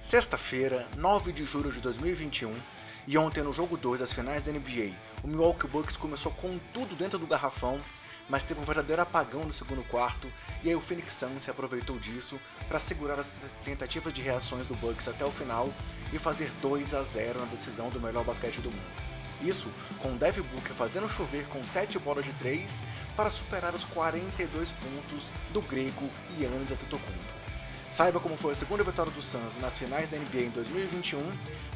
Sexta-feira, 9 de julho de 2021, e ontem no jogo 2 das finais da NBA, o Milwaukee Bucks começou com tudo dentro do garrafão, mas teve um verdadeiro apagão no segundo quarto, e aí o Phoenix Suns se aproveitou disso para segurar as tentativas de reações do Bucks até o final e fazer 2 a 0 na decisão do melhor basquete do mundo. Isso com Devin Booker fazendo chover com 7 bolas de 3 para superar os 42 pontos do grego Giannis Antetokounmpo. Saiba como foi a segunda vitória do Suns nas finais da NBA em 2021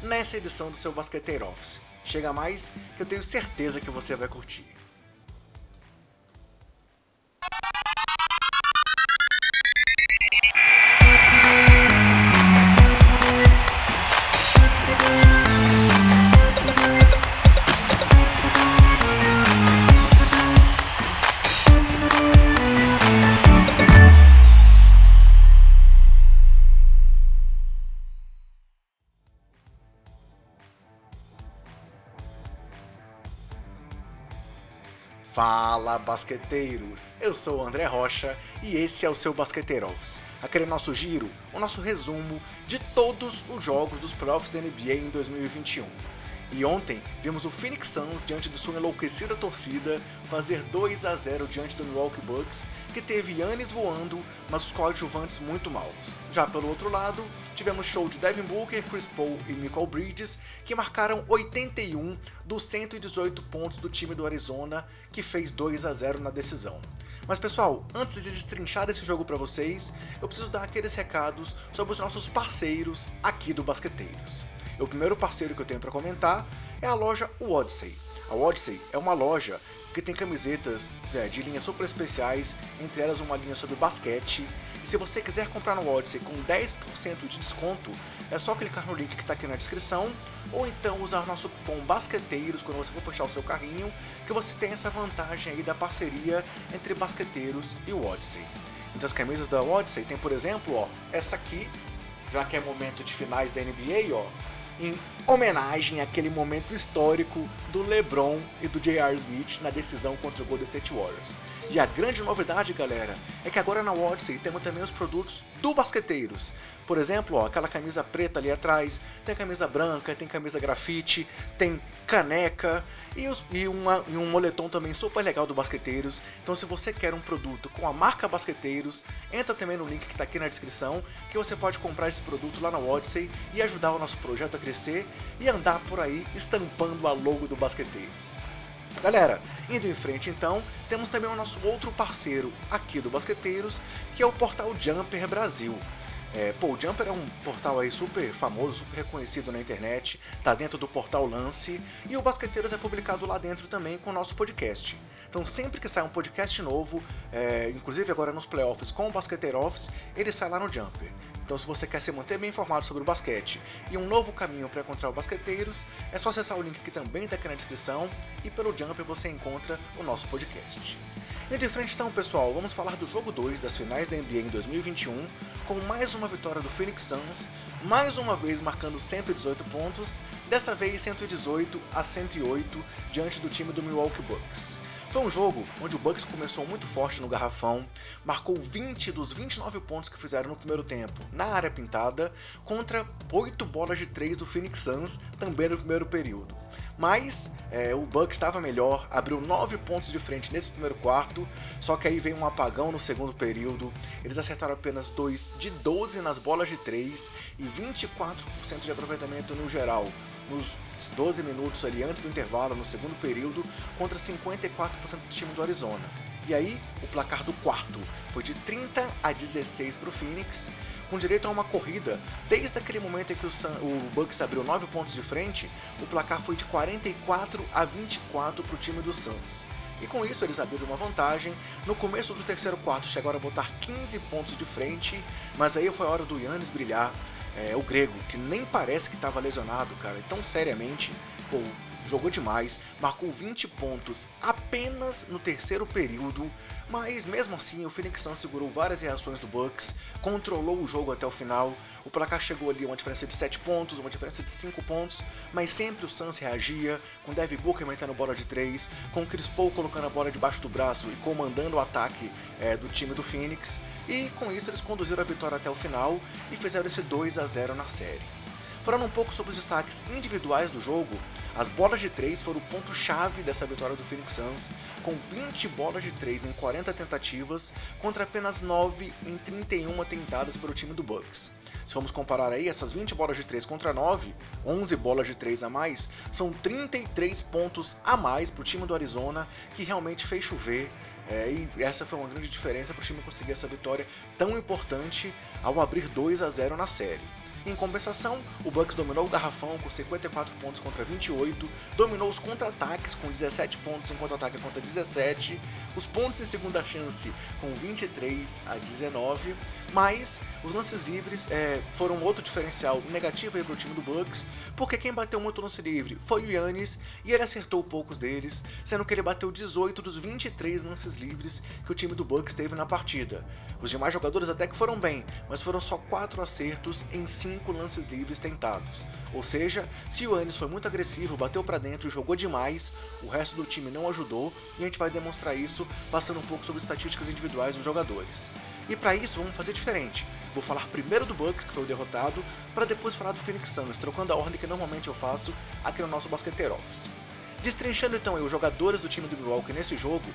nessa edição do seu Basqueteiro Office. Chega mais que eu tenho certeza que você vai curtir. Fala basqueteiros! Eu sou o André Rocha e esse é o seu Basqueteiro Office, aquele nosso giro, o nosso resumo de todos os jogos dos playoffs da NBA em 2021. E ontem vimos o Phoenix Suns diante de sua enlouquecida torcida fazer 2 a 0 diante do Milwaukee Bucks, que teve Yannis voando, mas os coadjuvantes muito maus. Já pelo outro lado, tivemos show de Devin Booker, Chris Paul e Michael Bridges, que marcaram 81 dos 118 pontos do time do Arizona, que fez 2 a 0 na decisão. Mas pessoal, antes de destrinchar esse jogo para vocês, eu preciso dar aqueles recados sobre os nossos parceiros aqui do Basqueteiros. O primeiro parceiro que eu tenho para comentar é a loja Odyssey. A Odyssey é uma loja que tem camisetas é, de linhas super especiais, entre elas uma linha sobre basquete. E se você quiser comprar no Odyssey com 10% de desconto, é só clicar no link que está aqui na descrição, ou então usar nosso cupom BASQUETEIROS quando você for fechar o seu carrinho, que você tem essa vantagem aí da parceria entre basqueteiros e o Odyssey. Entre as camisas da Odyssey tem, por exemplo, ó, essa aqui, já que é momento de finais da NBA, ó, em homenagem àquele momento histórico do LeBron e do J.R. Smith na decisão contra o Golden State Warriors. E a grande novidade, galera, é que agora na Odyssey temos também os produtos do Basqueteiros. Por exemplo, ó, aquela camisa preta ali atrás, tem camisa branca, tem camisa grafite, tem caneca e, os, e, uma, e um moletom também super legal do Basqueteiros. Então se você quer um produto com a marca Basqueteiros, entra também no link que está aqui na descrição, que você pode comprar esse produto lá na Odyssey e ajudar o nosso projeto a crescer e andar por aí estampando a logo do Basqueteiros. Galera, indo em frente então, temos também o nosso outro parceiro aqui do Basqueteiros, que é o portal Jumper Brasil. É, pô, o Jumper é um portal aí super famoso, super reconhecido na internet, tá dentro do portal Lance, e o Basqueteiros é publicado lá dentro também com o nosso podcast. Então sempre que sai um podcast novo, é, inclusive agora nos playoffs com o Basqueteiro Office, ele sai lá no Jumper. Então, se você quer se manter bem informado sobre o basquete e um novo caminho para encontrar os basqueteiros, é só acessar o link que também está aqui na descrição e pelo Jumper você encontra o nosso podcast. E de frente então, pessoal, vamos falar do jogo 2 das finais da NBA em 2021, com mais uma vitória do Phoenix Suns, mais uma vez marcando 118 pontos, dessa vez 118 a 108 diante do time do Milwaukee Bucks. Foi um jogo onde o Bucks começou muito forte no garrafão, marcou 20 dos 29 pontos que fizeram no primeiro tempo na área pintada, contra 8 bolas de 3 do Phoenix Suns também no primeiro período. Mas é, o Bucks estava melhor, abriu 9 pontos de frente nesse primeiro quarto, só que aí veio um apagão no segundo período. Eles acertaram apenas 2 de 12 nas bolas de 3 e 24% de aproveitamento no geral nos 12 minutos ali antes do intervalo, no segundo período, contra 54% do time do Arizona. E aí, o placar do quarto foi de 30 a 16 para o Phoenix, com direito a uma corrida. Desde aquele momento em que o, Sun, o Bucks abriu 9 pontos de frente, o placar foi de 44 a 24 para o time do Suns. E com isso eles abriram uma vantagem. No começo do terceiro quarto chegaram a botar 15 pontos de frente, mas aí foi a hora do Yannis brilhar. É, o grego, que nem parece que estava lesionado, cara, tão seriamente, pô, jogou demais, marcou 20 pontos apenas no terceiro período, mas mesmo assim o Phoenix Suns segurou várias reações do Bucks, controlou o jogo até o final, o placar chegou ali a uma diferença de 7 pontos, uma diferença de 5 pontos, mas sempre o Suns reagia, com Devin Booker metendo bola de 3, com Chris Paul colocando a bola debaixo do braço e comandando o ataque é, do time do Phoenix, e com isso eles conduziram a vitória até o final e fizeram esse 2 a 0 na série. Falando um pouco sobre os destaques individuais do jogo, as bolas de 3 foram o ponto-chave dessa vitória do Phoenix Suns, com 20 bolas de 3 em 40 tentativas, contra apenas 9 em 31 tentadas pelo time do Bucks. Se vamos comparar aí essas 20 bolas de 3 contra 9, 11 bolas de 3 a mais, são 33 pontos a mais para o time do Arizona, que realmente fez chover é, e essa foi uma grande diferença para o time conseguir essa vitória tão importante ao abrir 2 a 0 na série. Em compensação, o Bucks dominou o garrafão com 54 pontos contra 28, dominou os contra-ataques com 17 pontos em contra-ataque contra 17, os pontos em segunda chance com 23 a 19, mas os lances livres é, foram outro diferencial negativo para o time do Bucks, porque quem bateu muito lance livre foi o Yannis e ele acertou poucos deles, sendo que ele bateu 18 dos 23 lances livres que o time do Bucks teve na partida. Os demais jogadores até que foram bem, mas foram só 4 acertos em 5 5 lances livres tentados. Ou seja, se o Yannis foi muito agressivo, bateu para dentro e jogou demais, o resto do time não ajudou e a gente vai demonstrar isso passando um pouco sobre estatísticas individuais dos jogadores. E para isso vamos fazer diferente. Vou falar primeiro do Bucks, que foi o derrotado, para depois falar do Phoenix Suns, trocando a ordem que normalmente eu faço aqui no nosso Basqueteiro Office. Destrinchando então os jogadores do time do Milwaukee nesse jogo,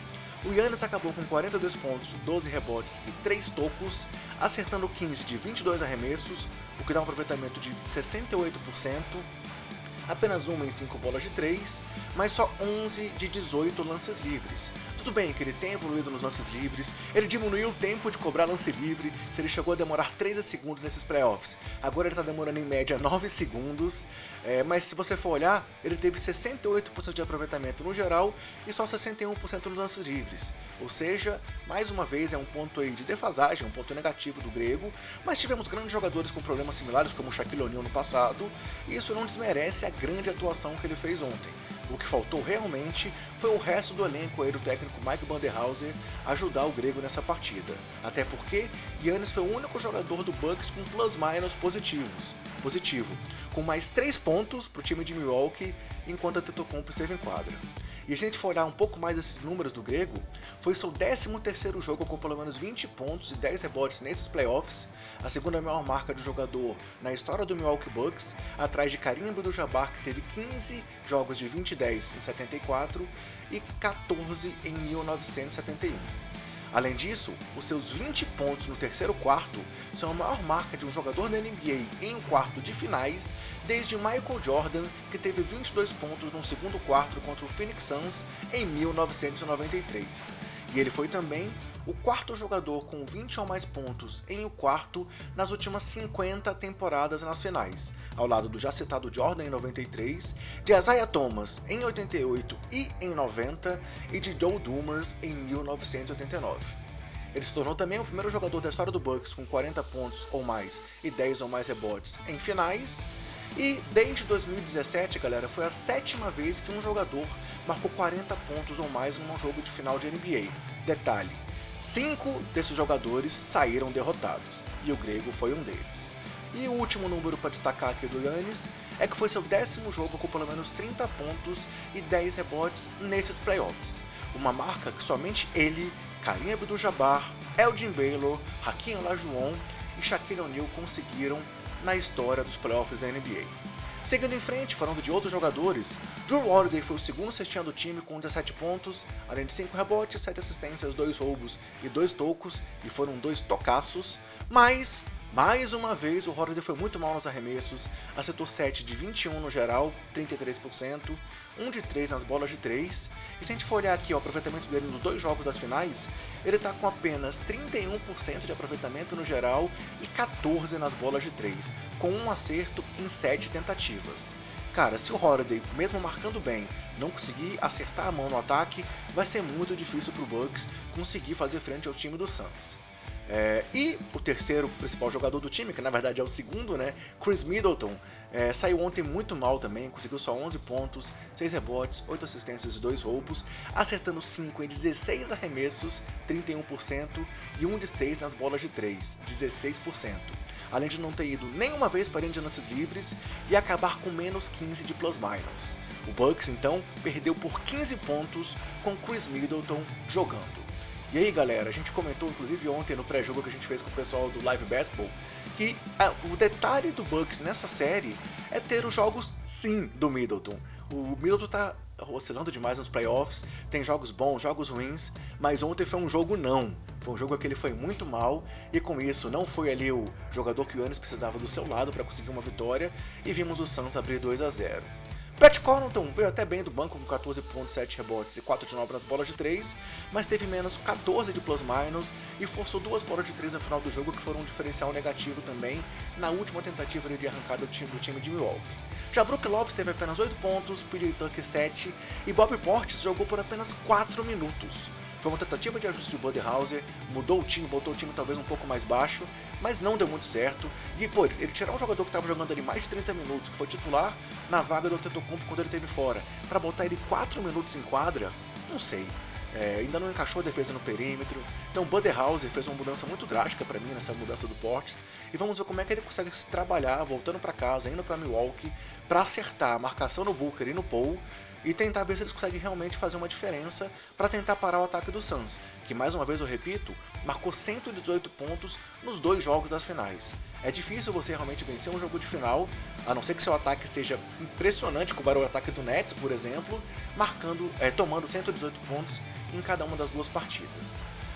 o Yannis acabou com 42 pontos, 12 rebotes e 3 tocos, acertando 15 de 22 arremessos, o que dá um aproveitamento de 68%, apenas uma em 5 bolas de 3, mas só 11 de 18 lances livres. Tudo bem que ele tem evoluído nos lances livres, ele diminuiu o tempo de cobrar lance livre, se ele chegou a demorar 13 segundos nesses playoffs, agora ele está demorando em média 9 segundos, é, mas se você for olhar, ele teve 68% de aproveitamento no geral e só 61% nos lances livres. Ou seja, mais uma vez é um ponto aí de defasagem, um ponto negativo do grego, mas tivemos grandes jogadores com problemas similares como o Shaquille O'Neal no passado, e isso não desmerece a grande atuação que ele fez ontem. O que faltou realmente foi o resto do elenco aí do técnico Mike Banderhauser ajudar o grego nessa partida. Até porque Yannis foi o único jogador do Bucks com plus-minus positivos, positivo, com mais 3 pontos para o time de Milwaukee enquanto a Tetocompo esteve em quadra. E a gente for olhar um pouco mais esses números do grego, foi seu 13º jogo com pelo menos 20 pontos e 10 rebotes nesses playoffs, a segunda maior marca de jogador na história do Milwaukee Bucks, atrás de Karim Abdul-Jabbar que teve 15 jogos de 20 e 10 em 74 e 14 em 1971. Além disso, os seus 20 pontos no terceiro quarto são a maior marca de um jogador da NBA em um quarto de finais desde Michael Jordan, que teve 22 pontos no segundo quarto contra o Phoenix Suns em 1993. E ele foi também o quarto jogador com 20 ou mais pontos em o quarto nas últimas 50 temporadas nas finais, ao lado do já citado Jordan em 93, de Isaiah Thomas em 88 e em 90 e de Joe Dumars em 1989. Ele se tornou também o primeiro jogador da história do Bucks com 40 pontos ou mais e 10 ou mais rebotes em finais. E desde 2017, galera, foi a sétima vez que um jogador marcou 40 pontos ou mais em um jogo de final de NBA. Detalhe: Cinco desses jogadores saíram derrotados, e o grego foi um deles. E o último número para destacar aqui do Yannis é que foi seu décimo jogo com pelo menos 30 pontos e 10 rebotes nesses playoffs, uma marca que somente ele, Karim Abdul-Jabbar, Elgin Baylor, Hakim Olajuwon e Shaquille O'Neal conseguiram na história dos playoffs da NBA. Seguindo em frente, falando de outros jogadores, Drew Holiday foi o segundo cestinha do time com 17 pontos, além de 5 rebotes, 7 assistências, 2 roubos e 2 tocos, e foram dois tocaços, mas mais uma vez, o Holiday foi muito mal nos arremessos, acertou 7 de 21 no geral, 33%, 1 de 3 nas bolas de 3, e se a gente for olhar aqui o aproveitamento dele nos dois jogos das finais, ele está com apenas 31% de aproveitamento no geral e 14 nas bolas de 3, com um acerto em 7 tentativas. Cara, se o Holiday, mesmo marcando bem, não conseguir acertar a mão no ataque, vai ser muito difícil para o Bucks conseguir fazer frente ao time do Suns. É, e o terceiro principal jogador do time, que na verdade é o segundo, né, Chris Middleton, é, saiu ontem muito mal também, conseguiu só 11 pontos, 6 rebotes, 8 assistências e 2 roubos, acertando 5 em 16 arremessos, 31%, e 1 de 6 nas bolas de 3, 16%. Além de não ter ido nenhuma vez para de lances livres e acabar com menos 15 de plus-minus. O Bucks então perdeu por 15 pontos com Chris Middleton jogando. E aí, galera, a gente comentou inclusive ontem no pré-jogo que a gente fez com o pessoal do Live Basketball que ah, o detalhe do Bucks nessa série é ter os jogos sim do Middleton. O Middleton tá oscilando demais nos playoffs, tem jogos bons, jogos ruins, mas ontem foi um jogo não. Foi um jogo que ele foi muito mal e com isso não foi ali o jogador que o Yannis precisava do seu lado para conseguir uma vitória e vimos o Suns abrir 2 a 0. Pat Connaughton veio até bem do banco com 14.7 rebotes e 4 de 9 nas bolas de 3, mas teve menos 14 de plus-minus e forçou duas bolas de 3 no final do jogo que foram um diferencial negativo também na última tentativa de arrancada do time, de Milwaukee. Já Brook Lopes teve apenas 8 pontos, PJ Tucker 7 e Bob Portis jogou por apenas 4 minutos. Foi uma tentativa de ajuste de Budenhauser, mudou o time, botou o time talvez um pouco mais baixo, mas não deu muito certo. E, pô, ele tirar um jogador que estava jogando ali mais de 30 minutos, que foi titular na vaga do Antetokounmpo quando ele teve fora, para botar ele 4 minutos em quadra, não sei. É, ainda não encaixou a defesa no perímetro. Então, Budenhauser fez uma mudança muito drástica para mim nessa mudança do Portes. E vamos ver como é que ele consegue se trabalhar, voltando para casa, indo para Milwaukee, para acertar a marcação no Booker e no Paul e tentar ver se eles conseguem realmente fazer uma diferença para tentar parar o ataque do Suns, que mais uma vez eu repito, marcou 118 pontos nos dois jogos das finais. É difícil você realmente vencer um jogo de final, a não ser que seu ataque esteja impressionante, como era o ataque do Nets, por exemplo, marcando, é, tomando 118 pontos em cada uma das duas partidas.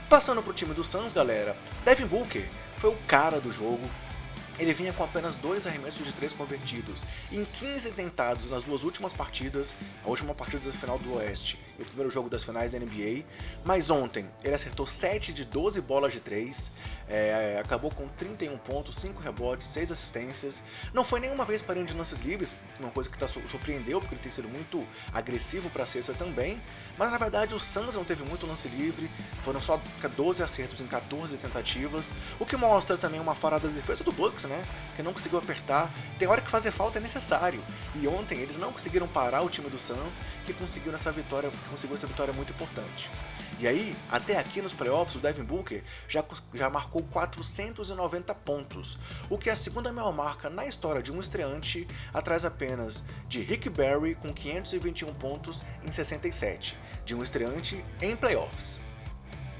Passando para o time do Suns, galera, Devin Booker foi o cara do jogo, ele vinha com apenas dois arremessos de três convertidos. Em 15 tentados nas duas últimas partidas, a última partida da final do Oeste o primeiro jogo das finais da NBA. Mas ontem ele acertou 7 de 12 bolas de 3, é, acabou com 31 pontos, 5 rebotes, 6 assistências. Não foi nenhuma vez parando de lances livres, uma coisa que tá, surpreendeu, porque ele tem sido muito agressivo para a cesta também. Mas na verdade o Suns não teve muito lance livre, foram só 12 acertos em 14 tentativas, o que mostra também uma falha da defesa do Bucks, né? Que não conseguiu apertar. Tem hora que fazer falta é necessário. E ontem eles não conseguiram parar o time do Suns, que conseguiu essa vitória, que conseguiu essa vitória muito importante. E aí, até aqui nos playoffs, o Devin Booker já, já marcou 490 pontos, o que é a segunda maior marca na história de um estreante, atrás apenas de Rick Barry com 521 pontos em 67, de um estreante em playoffs.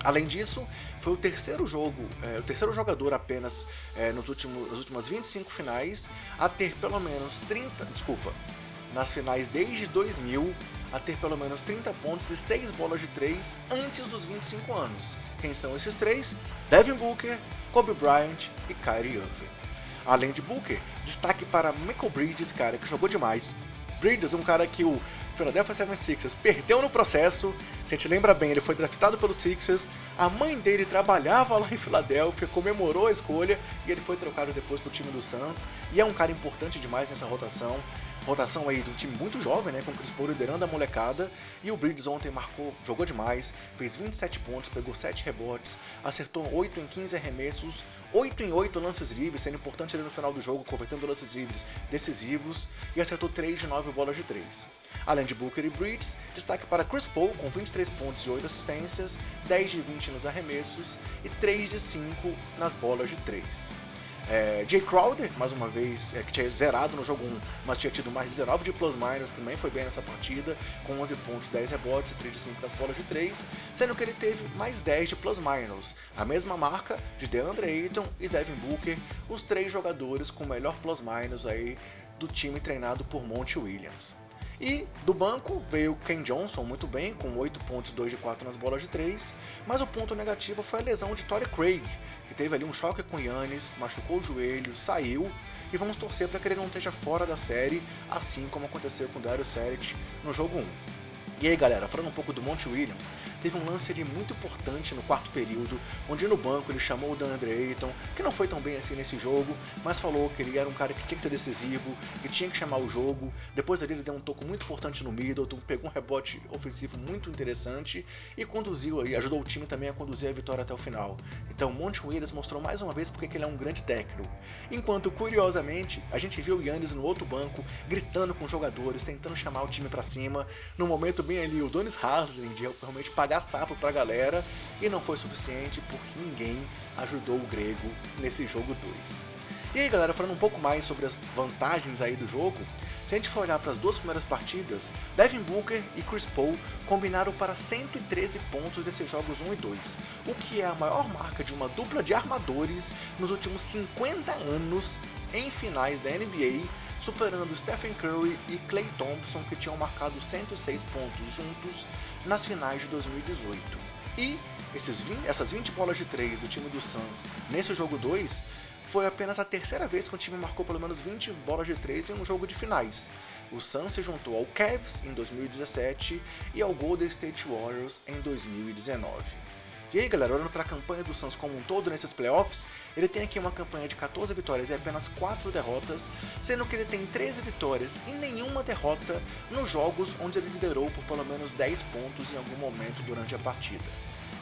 Além disso, foi o terceiro jogo, é, o terceiro jogador apenas é, nos últimos, nas últimas 25 finais a ter pelo menos 30, desculpa, nas finais desde 2000 a ter pelo menos 30 pontos e 6 bolas de 3 antes dos 25 anos. Quem são esses três? Devin Booker, Kobe Bryant e Kyrie Irving. Além de Booker, destaque para Michael Bridges, cara, que jogou demais. Bridges, um cara que o Philadelphia 76ers perdeu no processo. Se a gente lembra bem, ele foi draftado pelos Sixers. A mãe dele trabalhava lá em Filadélfia, comemorou a escolha e ele foi trocado depois para o time do Suns. E é um cara importante demais nessa rotação rotação aí de um time muito jovem, né, com o Chris Paul liderando a molecada, e o Bridges ontem marcou, jogou demais, fez 27 pontos, pegou 7 rebotes, acertou 8 em 15 arremessos, 8 em 8 lances livres, sendo importante ali no final do jogo, convertendo lances livres decisivos, e acertou 3 de 9 bolas de 3. Além de Booker e Bridges, destaque para Chris Paul com 23 pontos e 8 assistências, 10 de 20 nos arremessos e 3 de 5 nas bolas de 3. É, Jay Crowder, mais uma vez, é, que tinha zerado no jogo 1, mas tinha tido mais 19 de plus-minus, também foi bem nessa partida, com 11 pontos, 10 rebotes e 3 de 5 nas bolas de 3, sendo que ele teve mais 10 de plus-minus, a mesma marca de DeAndre Ayton e Devin Booker, os três jogadores com o melhor plus-minus aí do time treinado por Monty Williams. E do banco veio Ken Johnson muito bem, com 8 pontos, 2 de 4 nas bolas de 3, mas o ponto negativo foi a lesão de Torrey Craig, que teve ali um choque com Yannis, machucou o joelho, saiu, e vamos torcer para que ele não esteja fora da série, assim como aconteceu com Dario Saric no jogo 1. E aí galera, falando um pouco do Monte Williams, teve um lance ali muito importante no quarto período, onde no banco ele chamou o DeAndre Ayton, que não foi tão bem assim nesse jogo, mas falou que ele era um cara que tinha que ser decisivo, que tinha que chamar o jogo. Depois ali ele deu um toco muito importante no Middleton, pegou um rebote ofensivo muito interessante e conduziu aí, ajudou o time também a conduzir a vitória até o final. Então o Monte Williams mostrou mais uma vez porque ele é um grande técnico. Enquanto curiosamente, a gente viu o Yannis no outro banco gritando com os jogadores, tentando chamar o time para cima, no momento bem ali o Donis Haslem de realmente pagar sapo pra galera e não foi suficiente porque ninguém ajudou o grego nesse jogo 2. E aí galera, falando um pouco mais sobre as vantagens aí do jogo, se a gente for olhar para as duas primeiras partidas, Devin Booker e Chris Paul combinaram para 113 pontos nesses jogos 1 e 2, o que é a maior marca de uma dupla de armadores nos últimos 50 anos em finais da NBA superando Stephen Curry e Klay Thompson, que tinham marcado 106 pontos juntos nas finais de 2018. E esses 20, essas 20 bolas de 3 do time do Suns nesse jogo 2 foi apenas a terceira vez que o time marcou pelo menos 20 bolas de 3 em um jogo de finais. O Suns se juntou ao Cavs em 2017 e ao Golden State Warriors em 2019. E aí, galera, olhando para a campanha do Suns como um todo nesses playoffs, ele tem aqui uma campanha de 14 vitórias e apenas 4 derrotas, sendo que ele tem 13 vitórias e nenhuma derrota nos jogos onde ele liderou por pelo menos 10 pontos em algum momento durante a partida.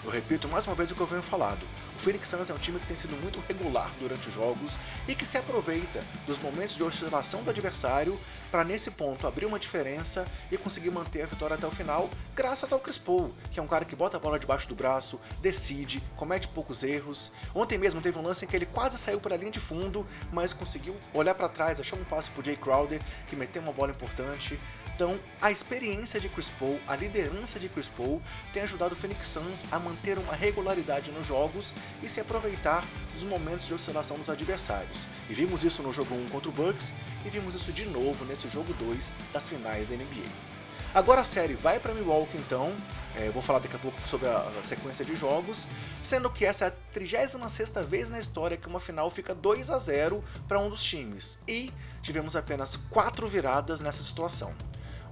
Eu repito mais uma vez o que eu venho falado. O Phoenix Suns é um time que tem sido muito regular durante os jogos e que se aproveita dos momentos de oscilação do adversário para nesse ponto abrir uma diferença e conseguir manter a vitória até o final, graças ao Chris Paul, que é um cara que bota a bola debaixo do braço, decide, comete poucos erros. Ontem mesmo teve um lance em que ele quase saiu para a linha de fundo, mas conseguiu olhar para trás, achou um passe pro Jay Crowder, que meteu uma bola importante. Então, a experiência de Chris Paul, a liderança de Chris Paul, tem ajudado o Phoenix Suns a manter uma regularidade nos jogos e se aproveitar dos momentos de oscilação dos adversários. E vimos isso no jogo 1 contra o Bucks e vimos isso de novo nesse jogo 2 das finais da NBA. Agora a série vai para Milwaukee então, é, vou falar daqui a pouco sobre a, a, sequência de jogos, sendo que essa é a 36 vez na história que uma final fica 2 a 0 para um dos times, e tivemos apenas 4 viradas nessa situação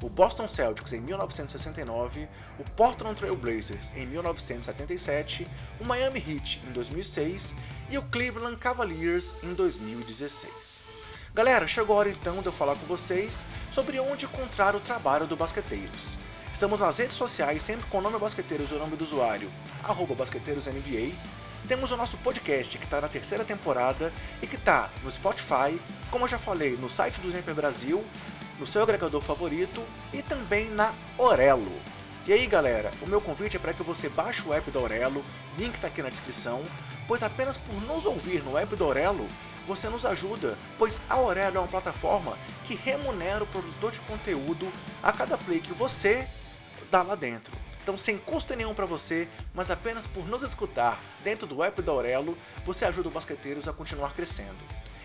o Boston Celtics em 1969, o Portland Trail Blazers em 1977, o Miami Heat em 2006 e o Cleveland Cavaliers em 2016. Galera, chegou a hora então de eu falar com vocês sobre onde encontrar o trabalho do Basqueteiros. Estamos nas redes sociais, sempre com o nome Basqueteiros e o nome do usuário, BasqueteirosNBA. Temos o nosso podcast que está na terceira temporada e que está no Spotify, como eu já falei, no site do Sniper Brasil no seu agregador favorito e também na Orelo. E aí galera, o meu convite é para que você baixe o app da Orelo, link está aqui na descrição, pois apenas por nos ouvir no app da Orelo, você nos ajuda, pois a Orelo é uma plataforma que remunera o produtor de conteúdo a cada play que você dá lá dentro. Então, sem custo nenhum para você, mas apenas por nos escutar dentro do app da Aurelo, você ajuda o Basqueteiros a continuar crescendo.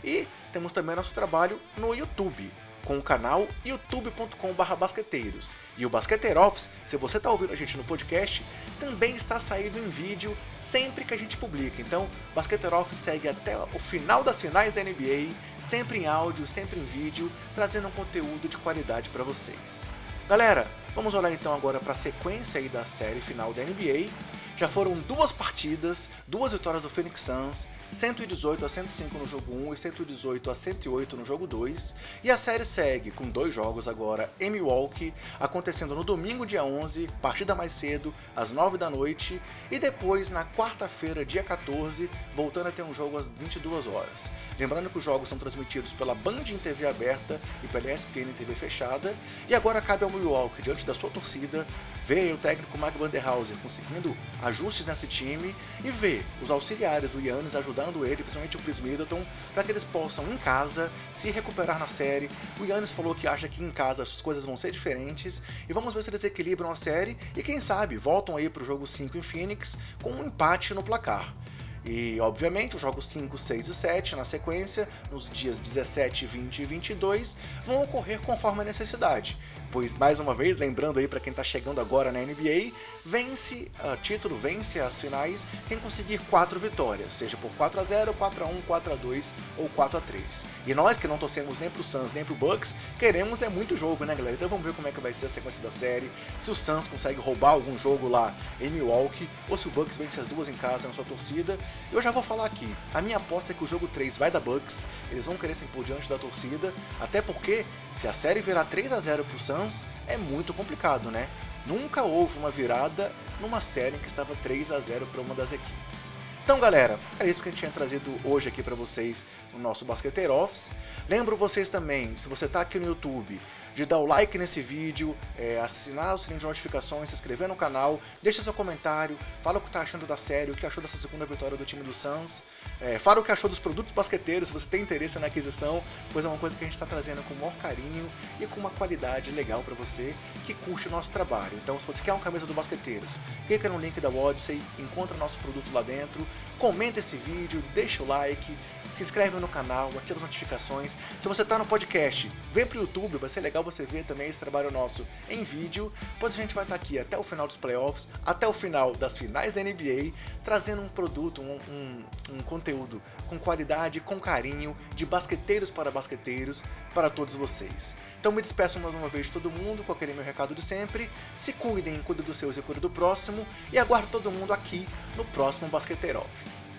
E temos também nosso trabalho no YouTube com o canal youtube.com.br basqueteiros. E o Basqueteiro Office, se você está ouvindo a gente no podcast, também está saindo em vídeo sempre que a gente publica. Então, Basqueteiro Office segue até o final das finais da NBA, sempre em áudio, sempre em vídeo, trazendo um conteúdo de qualidade para vocês. Galera, vamos olhar então agora para a sequência aí da série final da NBA. Já foram duas partidas, duas vitórias do Phoenix Suns, 118 a 105 no jogo 1 e 118 a 108 no jogo 2. E a série segue com dois jogos agora em Milwaukee, acontecendo no domingo, dia 11, partida mais cedo, às 9 da noite, e depois na quarta-feira, dia 14, voltando a ter um jogo às 22 horas. Lembrando que os jogos são transmitidos pela Band em TV aberta e pela ESPN em TV fechada, e agora cabe ao Milwaukee, diante da sua torcida, ver o técnico Mike Banderhauser conseguindo ajustes nesse time e ver os auxiliares do Yannis ajudando ajudando ele, principalmente o Chris Middleton, para que eles possam em casa se recuperar na série. O Yannis falou que acha que em casa as coisas vão ser diferentes e vamos ver se eles equilibram a série e quem sabe voltam aí para o jogo 5 em Phoenix com um empate no placar. E, obviamente, os jogos 5, 6 e 7 na sequência, nos dias 17, 20 e 22, vão ocorrer conforme a necessidade pois mais uma vez, lembrando aí para quem tá chegando agora na NBA, vence uh, título, vence as finais quem conseguir quatro vitórias, seja por 4 a 0, 4 a 1, 4 a 2 ou 4 a 3. E nós que não torcemos nem pro Suns nem pro Bucks, queremos é muito jogo, né, galera? Então vamos ver como é que vai ser a sequência da série, se o Suns consegue roubar algum jogo lá em Milwaukee ou se o Bucks vence as duas em casa na sua torcida. Eu já vou falar aqui, a minha aposta é que o jogo 3 vai da Bucks, eles vão querer se impor diante da torcida, até porque se a série virar 3 a 0 pro Suns, é muito complicado, né? Nunca houve uma virada numa série em que estava 3 a 0 para uma das equipes. Então, galera, é isso que a gente tinha trazido hoje aqui para vocês no nosso Basqueteiro Office. Lembro vocês também, se você está aqui no YouTube, de dar o like nesse vídeo, é, assinar o sininho de notificações, se inscrever no canal, deixa seu comentário, fala o que está achando da série, o que achou dessa segunda vitória do time do Suns, é, fala o que achou dos produtos basqueteiros, se você tem interesse na aquisição, pois é uma coisa que a gente está trazendo com o maior carinho e com uma qualidade legal para você que curte o nosso trabalho. Então, se você quer uma camisa do Basqueteiros, clica no link da Odyssey, encontra nosso produto lá dentro, comenta esse vídeo, deixa o like, se inscreve no canal, ativa as notificações. Se você está no podcast, vem pro YouTube, vai ser legal você ver também esse trabalho nosso em vídeo, pois a gente vai estar tá aqui até o final dos playoffs, até o final das finais da NBA, trazendo um produto, um, um, um conteúdo com qualidade, com carinho, de basqueteiros para basqueteiros, para todos vocês. Então me despeço mais uma vez de todo mundo com aquele meu recado de sempre. Se cuidem, cuidem dos seus e cuidem do próximo. E aguardo todo mundo aqui no próximo Basqueteiro Office.